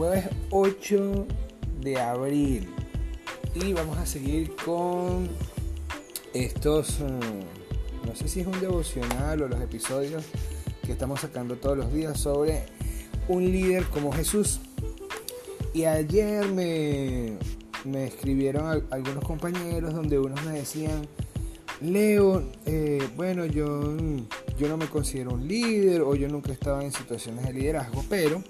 jueves 8 de abril y vamos a seguir con estos, mm, no sé si es un devocional o los episodios que estamos sacando todos los días sobre un líder como Jesús. Y ayer me, me escribieron algunos compañeros donde unos me decían, Leo, eh, bueno, yo, yo no me considero un líder o yo nunca he estado en situaciones de liderazgo, pero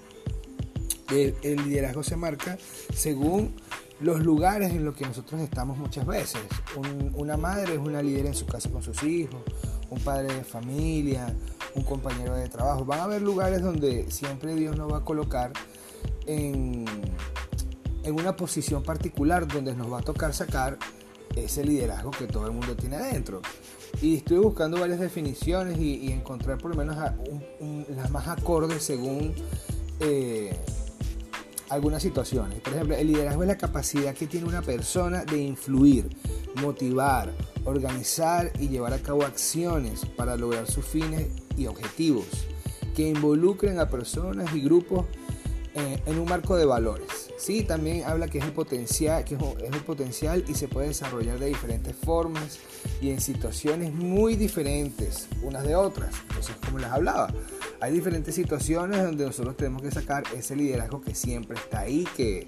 el, liderazgo se marca según los lugares en los que nosotros estamos muchas veces. una madre es una líder en su casa con sus hijos, un padre de familia, un compañero de trabajo. Van a haber lugares donde siempre Dios nos va a colocar en, en una posición particular donde nos va a tocar sacar ese liderazgo que todo el mundo tiene adentro. Y estoy buscando varias definiciones y, encontrar por lo menos las más acordes según eh, algunas situaciones. Por ejemplo, el liderazgo es la capacidad que tiene una persona de influir, motivar, organizar y llevar a cabo acciones para lograr sus fines y objetivos que involucren a personas y grupos eh, en un marco de valores. Sí, también habla que es el potencial, que es el potencial y se puede desarrollar de diferentes formas y en situaciones muy diferentes unas de otras. Entonces, como les hablaba, hay diferentes situaciones donde nosotros tenemos que sacar ese liderazgo que siempre está ahí, que,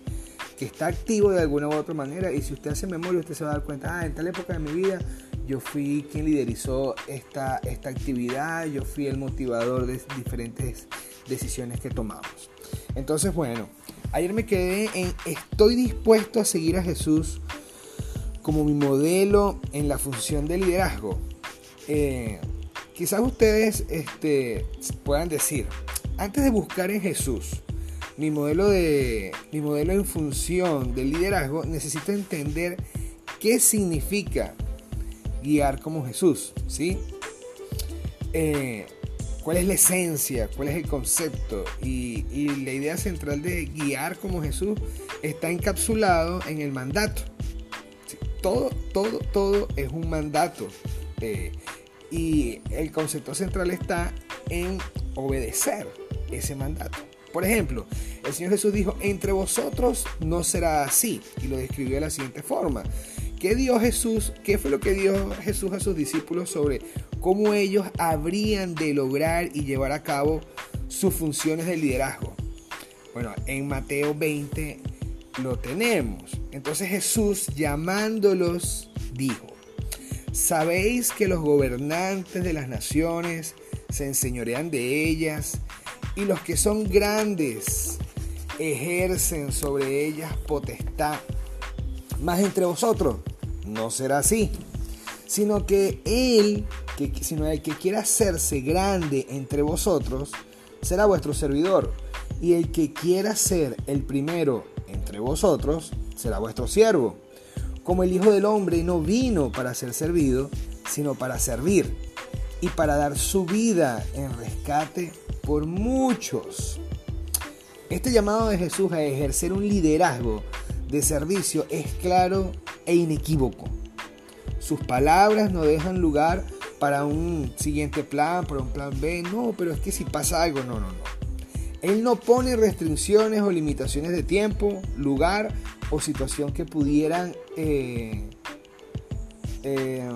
que está activo de alguna u otra manera. Y si usted hace memoria, usted se va a dar cuenta, ah, en tal época de mi vida yo fui quien liderizó esta, esta actividad, yo fui el motivador de diferentes decisiones que tomamos. Entonces, bueno, ayer me quedé en estoy dispuesto a seguir a Jesús como mi modelo en la función de liderazgo. Eh, quizás ustedes este, puedan decir, antes de buscar en Jesús mi modelo, de, mi modelo en función del liderazgo, necesito entender qué significa guiar como Jesús, ¿sí? Eh, ¿Cuál es la esencia? ¿Cuál es el concepto? Y, la idea central de guiar como Jesús está encapsulado en el mandato. todo, todo, todo es un mandato. Eh, y el concepto central está en obedecer ese mandato. Por ejemplo, el Señor Jesús dijo, entre vosotros no será así. Y lo describió de la siguiente forma. ¿Qué dio Jesús? ¿Qué fue lo que dio Jesús a sus discípulos sobre cómo ellos habrían de lograr y llevar a cabo sus funciones de liderazgo? Bueno, en Mateo 20 lo tenemos. Entonces Jesús llamándolos dijo, ¿sabéis que los gobernantes de las naciones se enseñorean de ellas y los que son grandes ejercen sobre ellas potestad? Más entre vosotros no será así, sino que él, sino el que quiera hacerse grande entre vosotros, será vuestro servidor. Y el que quiera ser el primero entre vosotros, será vuestro siervo. Como el Hijo del Hombre no vino para ser servido, sino para servir y para dar su vida en rescate por muchos. Este llamado de Jesús a ejercer un liderazgo de servicio es claro e inequívoco. Sus palabras no dejan lugar para un siguiente plan, para un plan B. No, pero es que si pasa algo, no, no, no. Él no pone restricciones o limitaciones de tiempo, lugar o situación que pudieran eh, eh,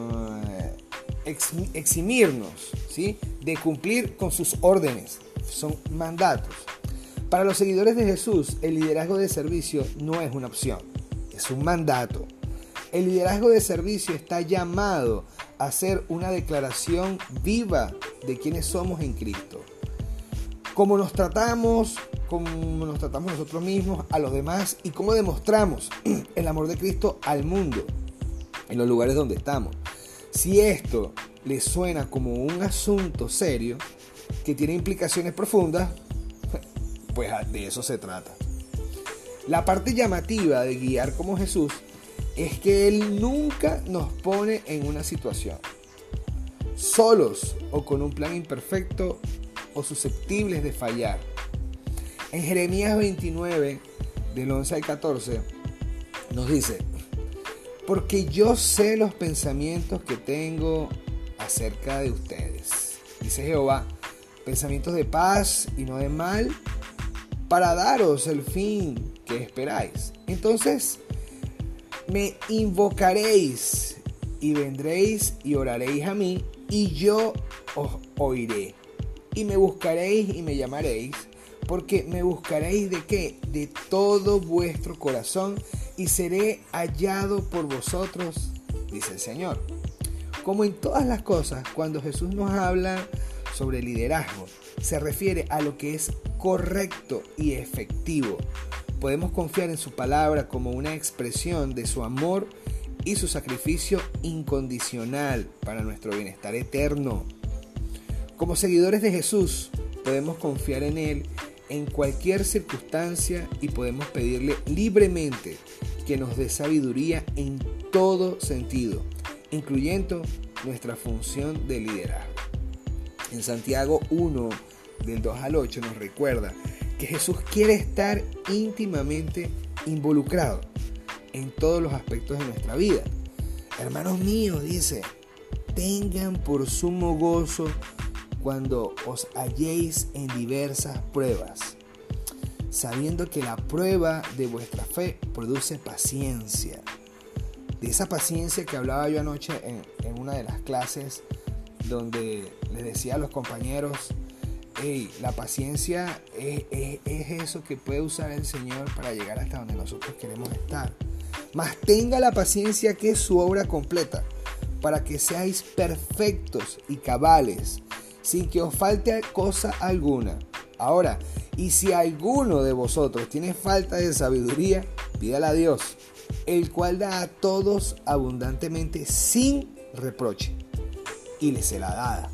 eximirnos ¿sí? de cumplir con sus órdenes. Son mandatos. Para los seguidores de Jesús, el liderazgo de servicio no es una opción, es un mandato. El liderazgo de servicio está llamado a ser una declaración viva de quienes somos en Cristo. Cómo nos tratamos, cómo nos tratamos nosotros mismos, a los demás y cómo demostramos el amor de Cristo al mundo, en los lugares donde estamos. Si esto le suena como un asunto serio, que tiene implicaciones profundas, pues de eso se trata. La parte llamativa de guiar como Jesús es que Él nunca nos pone en una situación solos o con un plan imperfecto susceptibles de fallar. En Jeremías 29, del 11 al 14, nos dice, porque yo sé los pensamientos que tengo acerca de ustedes. Dice Jehová, pensamientos de paz y no de mal, para daros el fin que esperáis. Entonces me invocaréis y vendréis y oraréis a mí y yo os oiré. Y me buscaréis y me llamaréis, porque me buscaréis de qué? De todo vuestro corazón y seré hallado por vosotros, dice el Señor. Como en todas las cosas, cuando Jesús nos habla sobre liderazgo, se refiere a lo que es correcto y efectivo. Podemos confiar en su palabra como una expresión de su amor y su sacrificio incondicional para nuestro bienestar eterno. Como seguidores de Jesús, podemos confiar en Él en cualquier circunstancia y podemos pedirle libremente que nos dé sabiduría en todo sentido, incluyendo nuestra función de liderazgo. En Santiago 1, del 2 al 8, nos recuerda que Jesús quiere estar íntimamente involucrado en todos los aspectos de nuestra vida. Hermanos míos, dice, tengan por sumo gozo cuando os halléis en diversas pruebas, sabiendo que la prueba de vuestra fe produce paciencia. De esa paciencia que hablaba yo anoche en, una de las clases, donde les decía a los compañeros, hey, la paciencia es, es, eso que puede usar el Señor para llegar hasta donde nosotros queremos estar. Mas tenga la paciencia que es su obra completa, para que seáis perfectos y cabales, sin que os falte cosa alguna. Ahora, y si alguno de vosotros tiene falta de sabiduría, pídala a Dios, el cual da a todos abundantemente sin reproche, y le será dada.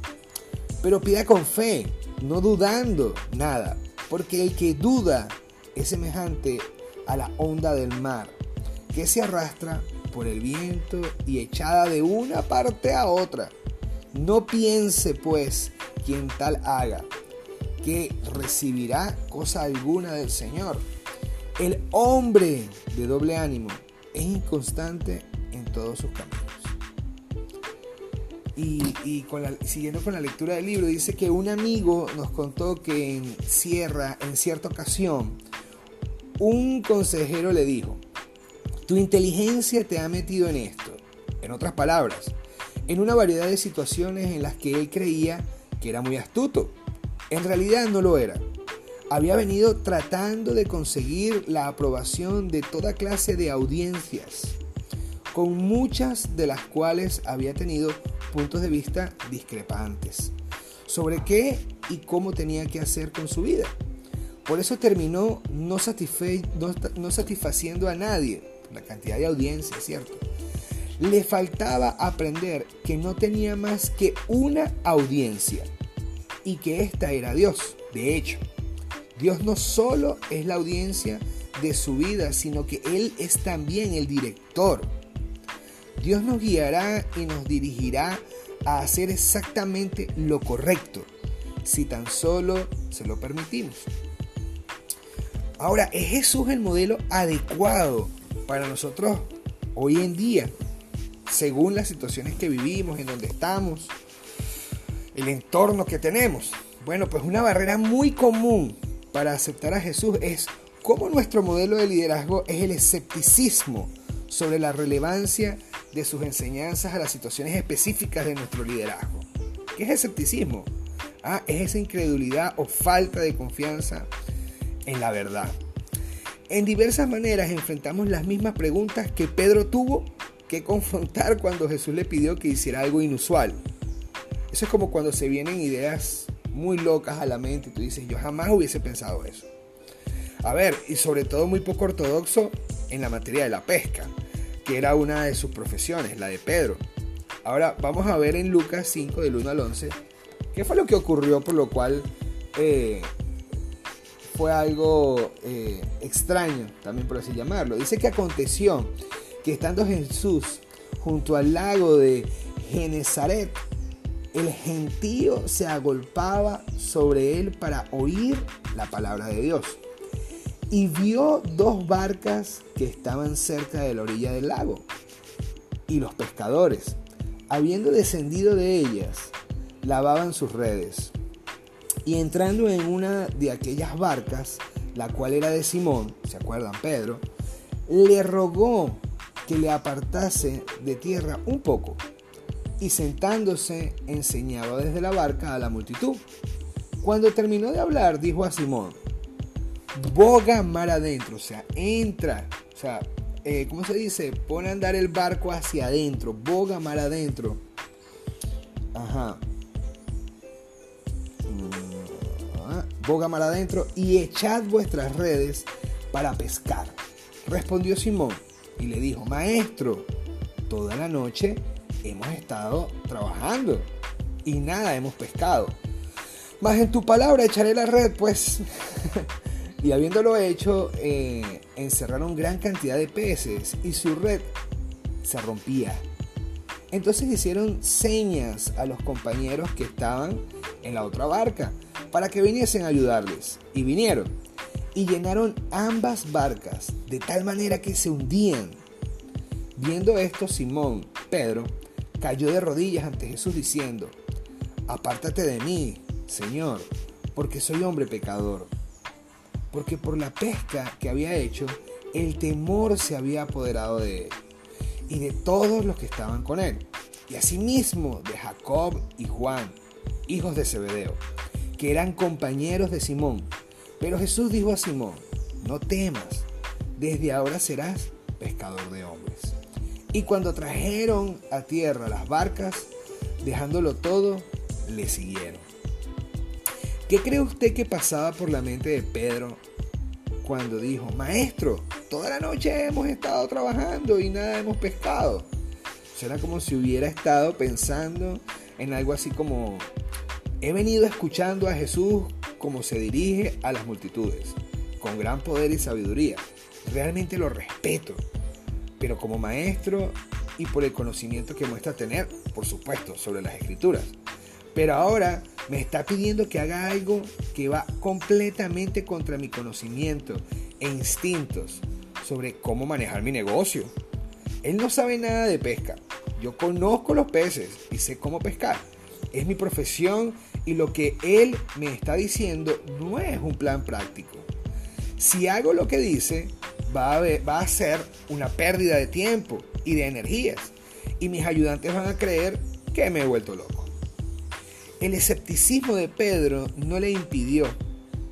Pero pida con fe, no dudando nada, porque el que duda es semejante a la onda del mar, que se arrastra por el viento y echada de una parte a otra. No piense pues quien tal haga, que recibirá cosa alguna del Señor. El hombre de doble ánimo es inconstante en todos sus caminos. Y, siguiendo con la lectura del libro, dice que un amigo nos contó que en Sierra, en cierta ocasión, un consejero le dijo, tu inteligencia te ha metido en esto. En otras palabras, en una variedad de situaciones en las que él creía que era muy astuto. En realidad no lo era. Había venido tratando de conseguir la aprobación de toda clase de audiencias, con muchas de las cuales había tenido puntos de vista discrepantes sobre qué y cómo tenía que hacer con su vida. Por eso terminó no, satisfaciendo a nadie, la cantidad de audiencia, ¿cierto? Le faltaba aprender que no tenía más que una audiencia y que esta era Dios. De hecho, Dios no solo es la audiencia de su vida, sino que Él es también el director. Dios nos guiará y nos dirigirá a hacer exactamente lo correcto, si tan solo se lo permitimos. Ahora, ¿es Jesús el modelo adecuado para nosotros hoy en día, según las situaciones que vivimos, en donde estamos, el entorno que tenemos? Bueno, pues una barrera muy común para aceptar a Jesús es cómo nuestro modelo de liderazgo es el escepticismo sobre la relevancia de sus enseñanzas a las situaciones específicas de nuestro liderazgo. ¿Qué es escepticismo? Ah, es esa incredulidad o falta de confianza en la verdad. En diversas maneras enfrentamos las mismas preguntas que Pedro tuvo que confrontar cuando Jesús le pidió que hiciera algo inusual. Eso es como cuando se vienen ideas muy locas a la mente y tú dices, yo jamás hubiese pensado eso. A ver, y sobre todo muy poco ortodoxo en la materia de la pesca que era una de sus profesiones, la de Pedro. Ahora vamos a ver en Lucas 5 del 1 al 11 qué fue lo que ocurrió por lo cual eh, fue algo eh, extraño, también por así llamarlo. Dice que aconteció que estando Jesús junto al lago de Genezaret, el gentío se agolpaba sobre él para oír la palabra de Dios y vio dos barcas que estaban cerca de la orilla del lago. Y los pescadores, habiendo descendido de ellas, lavaban sus redes. Y entrando en una de aquellas barcas, la cual era de Simón, ¿se acuerdan Pedro? Le rogó que le apartase de tierra un poco y sentándose enseñaba desde la barca a la multitud. Cuando terminó de hablar, dijo a Simón, boga mar adentro, o sea, entra, o sea, eh, ¿cómo se dice? Pone a andar el barco hacia adentro, boga mar adentro. Ajá. Mm, boga mar adentro y echad vuestras redes para pescar. Respondió Simón y le dijo, maestro, toda la noche hemos estado trabajando y nada hemos pescado. Mas en tu palabra echaré la red, pues. y habiéndolo hecho, eh, encerraron gran cantidad de peces y su red se rompía. Entonces hicieron señas a los compañeros que estaban en la otra barca para que viniesen a ayudarles. Y vinieron y llenaron ambas barcas de tal manera que se hundían. Viendo esto, Simón, Pedro, cayó de rodillas ante Jesús diciendo, Apártate de mí, Señor, porque soy hombre pecador. Porque por la pesca que había hecho, el temor se había apoderado de él y de todos los que estaban con él, y asimismo de Jacob y Juan, hijos de Zebedeo, que eran compañeros de Simón. Pero Jesús dijo a Simón, no temas, desde ahora serás pescador de hombres. Y cuando trajeron a tierra las barcas, dejándolo todo, le siguieron. ¿Qué cree usted que pasaba por la mente de Pedro cuando dijo, Maestro, toda la noche hemos estado trabajando y nada hemos pescado? Será como si hubiera estado pensando en algo así como, he venido escuchando a Jesús como se dirige a las multitudes, con gran poder y sabiduría. Realmente lo respeto, pero como maestro y por el conocimiento que muestra tener, por supuesto, sobre las escrituras. Pero ahora me está pidiendo que haga algo que va completamente contra mi conocimiento e instintos sobre cómo manejar mi negocio. Él no sabe nada de pesca. Yo conozco los peces y sé cómo pescar. Es mi profesión y lo que él me está diciendo no es un plan práctico. Si hago lo que dice, va a, ser una pérdida de tiempo y de energías. Y mis ayudantes van a creer que me he vuelto loco. El escepticismo de Pedro no le impidió,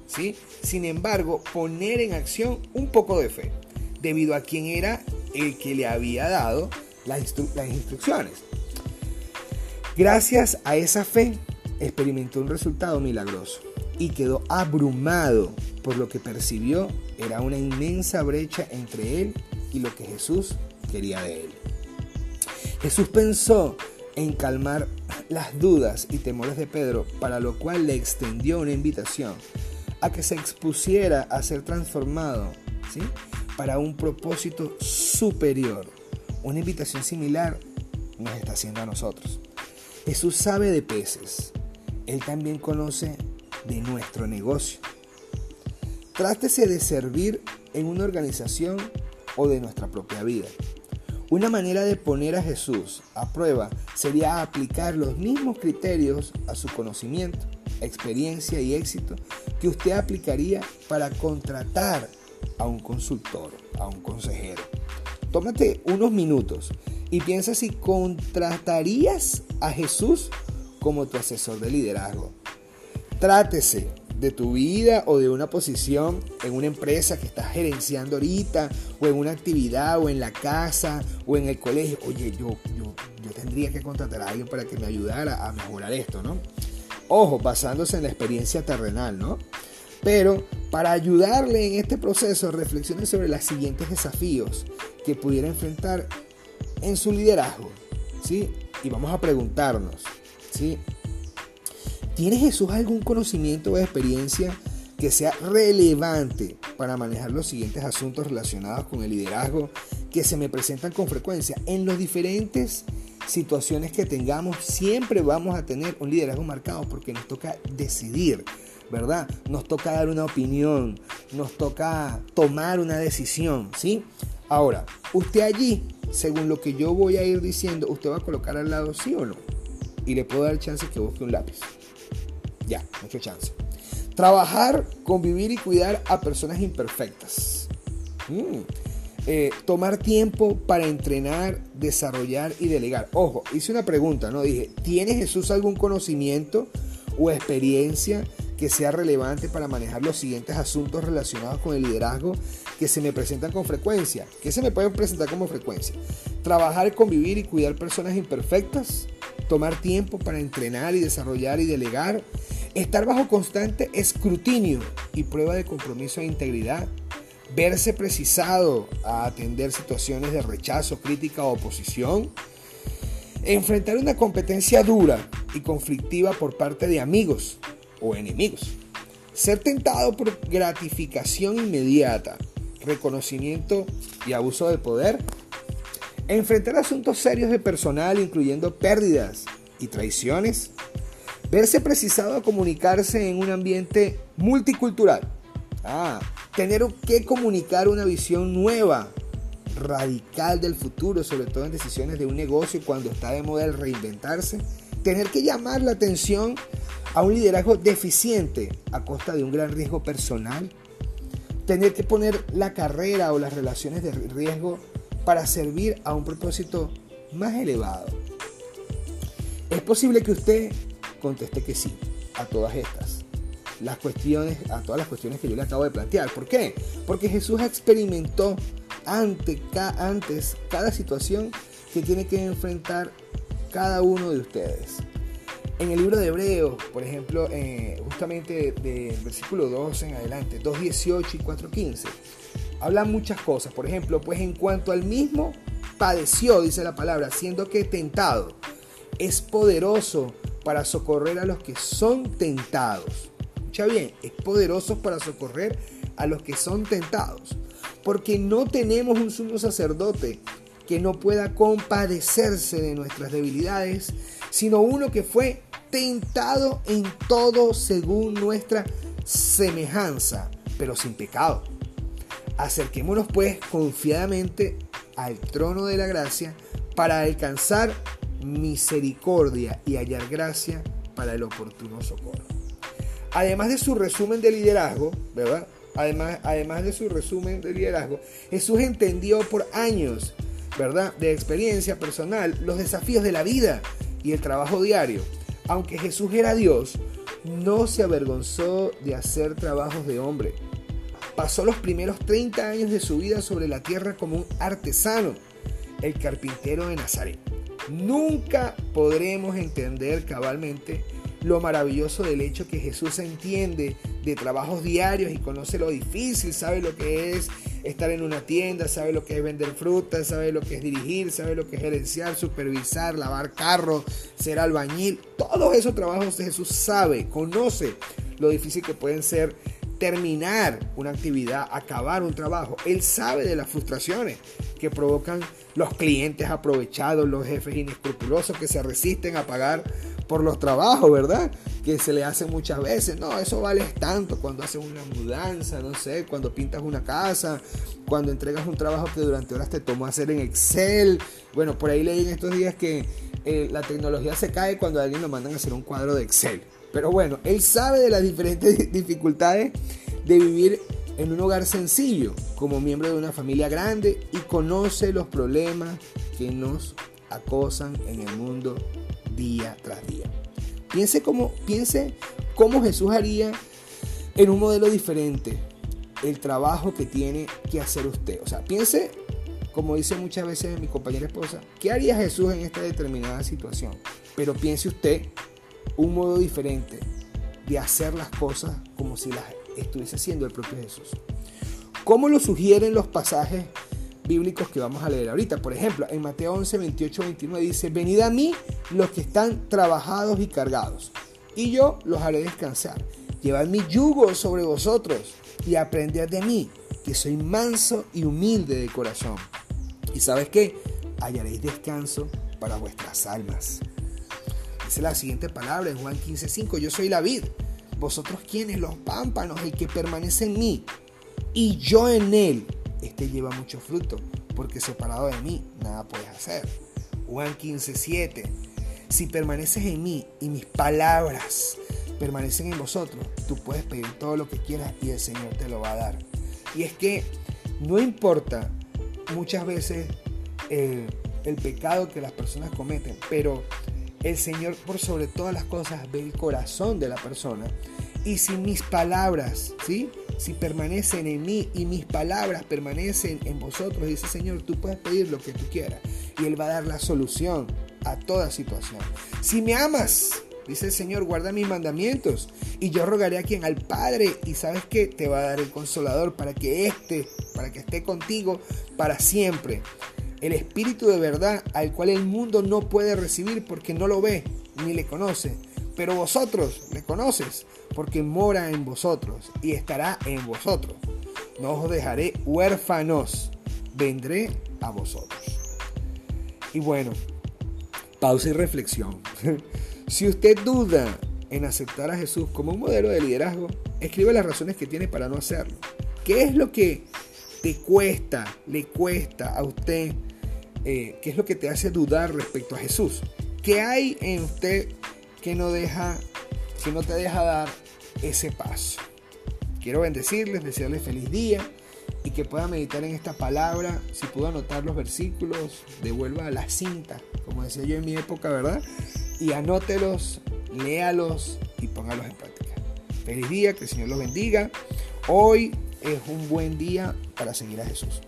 ¿sí? sin embargo, poner en acción un poco de fe, debido a quien era el que le había dado las, las instrucciones. Gracias a esa fe, experimentó un resultado milagroso y quedó abrumado por lo que percibió era una inmensa brecha entre él y lo que Jesús quería de él. Jesús pensó en calmar las dudas y temores de Pedro, para lo cual le extendió una invitación a que se expusiera a ser transformado ¿sí? para un propósito superior. Una invitación similar nos está haciendo a nosotros. Jesús sabe de peces. Él también conoce de nuestro negocio. Trátese de servir en una organización o de nuestra propia vida. Una manera de poner a Jesús a prueba sería aplicar los mismos criterios a su conocimiento, experiencia y éxito que usted aplicaría para contratar a un consultor, a un consejero. Tómate unos minutos y piensa si contratarías a Jesús como tu asesor de liderazgo. Trátese de tu vida o de una posición en una empresa que estás gerenciando ahorita, o en una actividad, o en la casa, o en el colegio. Oye, yo, yo, yo tendría que contratar a alguien para que me ayudara a mejorar esto, ¿no? Ojo, basándose en la experiencia terrenal, ¿no? Pero para ayudarle en este proceso, reflexione sobre los siguientes desafíos que pudiera enfrentar en su liderazgo, ¿sí? Y vamos a preguntarnos, ¿sí? ¿Tiene Jesús algún conocimiento o experiencia que sea relevante para manejar los siguientes asuntos relacionados con el liderazgo que se me presentan con frecuencia? En las diferentes situaciones que tengamos, siempre vamos a tener un liderazgo marcado porque nos toca decidir, ¿verdad? Nos toca dar una opinión, nos toca tomar una decisión, ¿sí? Ahora, usted allí, según lo que yo voy a ir diciendo, usted va a colocar al lado sí o no. Y le puedo dar chance que busque un lápiz. Ya, mucho chance. Trabajar, convivir y cuidar a personas imperfectas. Mm. Eh, tomar tiempo para entrenar, desarrollar y delegar. Ojo, hice una pregunta, ¿no? Dije, ¿tiene Jesús algún conocimiento o experiencia que sea relevante para manejar los siguientes asuntos relacionados con el liderazgo que se me presentan con frecuencia? ¿Qué se me puede presentar como frecuencia? Trabajar, convivir y cuidar personas imperfectas, tomar tiempo para entrenar y desarrollar y delegar, estar bajo constante escrutinio y prueba de compromiso e integridad, verse precisado a atender situaciones de rechazo, crítica o oposición, enfrentar una competencia dura y conflictiva por parte de amigos o enemigos, ser tentado por gratificación inmediata, reconocimiento y abuso de poder, enfrentar asuntos serios de personal incluyendo pérdidas y traiciones, verse precisado a comunicarse en un ambiente multicultural, ah, tener que comunicar una visión nueva, radical del futuro, sobre todo en decisiones de un negocio cuando está de moda reinventarse, tener que llamar la atención a un liderazgo deficiente a costa de un gran riesgo personal, tener que poner la carrera o las relaciones de riesgo para servir a un propósito más elevado. Es posible que usted conteste que sí a todas estas las cuestiones, a todas las cuestiones que yo le acabo de plantear. ¿Por qué? Porque Jesús experimentó ante, antes cada situación que tiene que enfrentar cada uno de ustedes. En el libro de Hebreos, por ejemplo, eh, justamente del versículo 2 en adelante, 2.18 y 4.15, hablan muchas cosas. Por ejemplo, pues en cuanto al mismo padeció, dice la palabra, siendo que tentado, es poderoso para socorrer a los que son tentados escucha bien, es poderoso para socorrer a los que son tentados. Porque no tenemos un sumo sacerdote que no pueda compadecerse de nuestras debilidades, sino uno que fue tentado en todo según nuestra semejanza, pero sin pecado. Acerquémonos pues confiadamente al trono de la gracia para alcanzar misericordia y hallar gracia para el oportuno socorro además de su resumen de liderazgo, ¿verdad? Además, de su resumen de liderazgo, Jesús entendió por años, ¿verdad? De experiencia personal los desafíos de la vida y el trabajo diario. Aunque Jesús era Dios, no se avergonzó de hacer trabajos de hombre. Pasó los primeros 30 años de su vida sobre la tierra como un artesano, el carpintero de Nazaret. Nunca podremos entender cabalmente lo maravilloso del hecho que Jesús entiende de trabajos diarios y conoce lo difícil, sabe lo que es estar en una tienda, sabe lo que es vender frutas, sabe lo que es dirigir, sabe lo que es gerenciar, supervisar, lavar carro, ser albañil. Todos esos trabajos Jesús sabe, conoce lo difícil que pueden ser terminar una actividad, acabar un trabajo. Él sabe de las frustraciones que provocan los clientes aprovechados, los jefes inescrupulosos que se resisten a pagar por los trabajos, ¿verdad? Que se le hace muchas veces. No, eso vale tanto cuando haces una mudanza, no sé, cuando pintas una casa, cuando entregas un trabajo que durante horas te tomó hacer en Excel. Bueno, por ahí leí en estos días que eh, la tecnología se cae cuando a alguien lo mandan a hacer un cuadro de Excel. Pero bueno, él sabe de las diferentes dificultades de vivir en un hogar sencillo, como miembro de una familia grande y conoce los problemas que nos acosan en el mundo día tras día. Piense cómo, piense cómo Jesús haría en un modelo diferente el trabajo que tiene que hacer usted. O sea, piense, como dice muchas veces mi compañera esposa, ¿qué haría Jesús en esta determinada situación? Pero piense usted un modo diferente de hacer las cosas como si las estuviese haciendo el propio Jesús. ¿Cómo lo sugieren los pasajes bíblicos que vamos a leer ahorita. Por ejemplo, en Mateo 11, 28, 29 dice, venid a mí los que están trabajados y cargados, y yo los haré descansar. Llevad mi yugo sobre vosotros y aprended de mí, que soy manso y humilde de corazón. Y sabes qué? Hallaréis descanso para vuestras almas. La siguiente palabra en Juan 15, 5, yo soy la vid, vosotros quienes, los pámpanos, el que permanece en mí, y yo en él este lleva mucho fruto, porque separado de mí nada puedes hacer. Juan 15, 7. Si permaneces en mí y mis palabras permanecen en vosotros, tú puedes pedir todo lo que quieras y el Señor te lo va a dar. Y es que no importa muchas veces eh, el pecado que las personas cometen, pero el Señor por sobre todas las cosas ve el corazón de la persona. Y si mis palabras, ¿sí? Si permanecen en mí y mis palabras permanecen en vosotros, dice Señor, tú puedes pedir lo que tú quieras y Él va a dar la solución a toda situación. Si me amas, dice el Señor, guarda mis mandamientos y yo rogaré a quien al Padre y sabes que te va a dar el consolador para que esté, para que esté contigo para siempre el Espíritu de verdad al cual el mundo no puede recibir porque no lo ve ni le conoce. Pero vosotros le conoces porque mora en vosotros y estará en vosotros. No os dejaré huérfanos, vendré a vosotros. Y bueno, pausa y reflexión. si usted duda en aceptar a Jesús como un modelo de liderazgo, escribe las razones que tiene para no hacerlo. ¿Qué es lo que te cuesta, le cuesta a usted eh, qué es lo que te hace dudar respecto a Jesús. ¿Qué hay en usted que no deja, que no te deja dar ese paso? Quiero bendecirles, desearles feliz día y que pueda meditar en esta palabra. Si puedo anotar los versículos, devuelva a la cinta, como decía yo en mi época, ¿verdad? Y anótelos, léalos y póngalos en práctica. Feliz día, que el Señor los bendiga. Hoy es un buen día para seguir a Jesús.